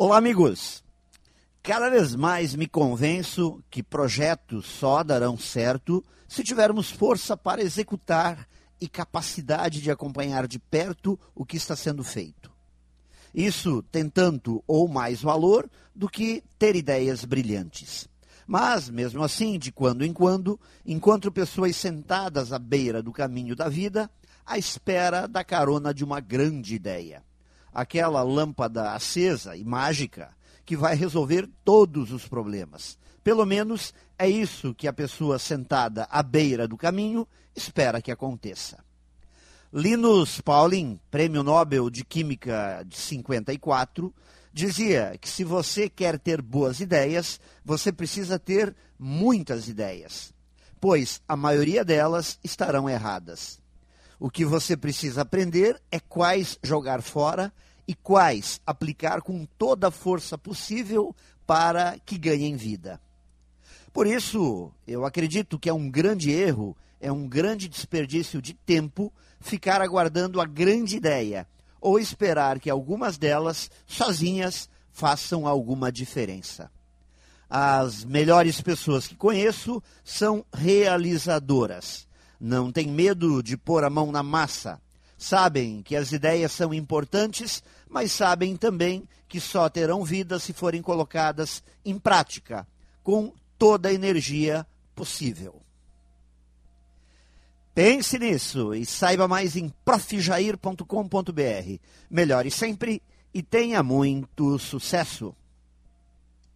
Olá, amigos! Cada vez mais me convenço que projetos só darão certo se tivermos força para executar e capacidade de acompanhar de perto o que está sendo feito. Isso tem tanto ou mais valor do que ter ideias brilhantes. Mas, mesmo assim, de quando em quando, encontro pessoas sentadas à beira do caminho da vida, à espera da carona de uma grande ideia aquela lâmpada acesa e mágica que vai resolver todos os problemas. Pelo menos é isso que a pessoa sentada à beira do caminho espera que aconteça. Linus Pauling, prêmio Nobel de Química de 54, dizia que se você quer ter boas ideias, você precisa ter muitas ideias, pois a maioria delas estarão erradas. O que você precisa aprender é quais jogar fora e quais aplicar com toda a força possível para que ganhem vida. Por isso, eu acredito que é um grande erro, é um grande desperdício de tempo ficar aguardando a grande ideia ou esperar que algumas delas, sozinhas, façam alguma diferença. As melhores pessoas que conheço são realizadoras. Não têm medo de pôr a mão na massa Sabem que as ideias são importantes, mas sabem também que só terão vida se forem colocadas em prática, com toda a energia possível. Pense nisso e saiba mais em profjair.com.br. Melhore sempre e tenha muito sucesso!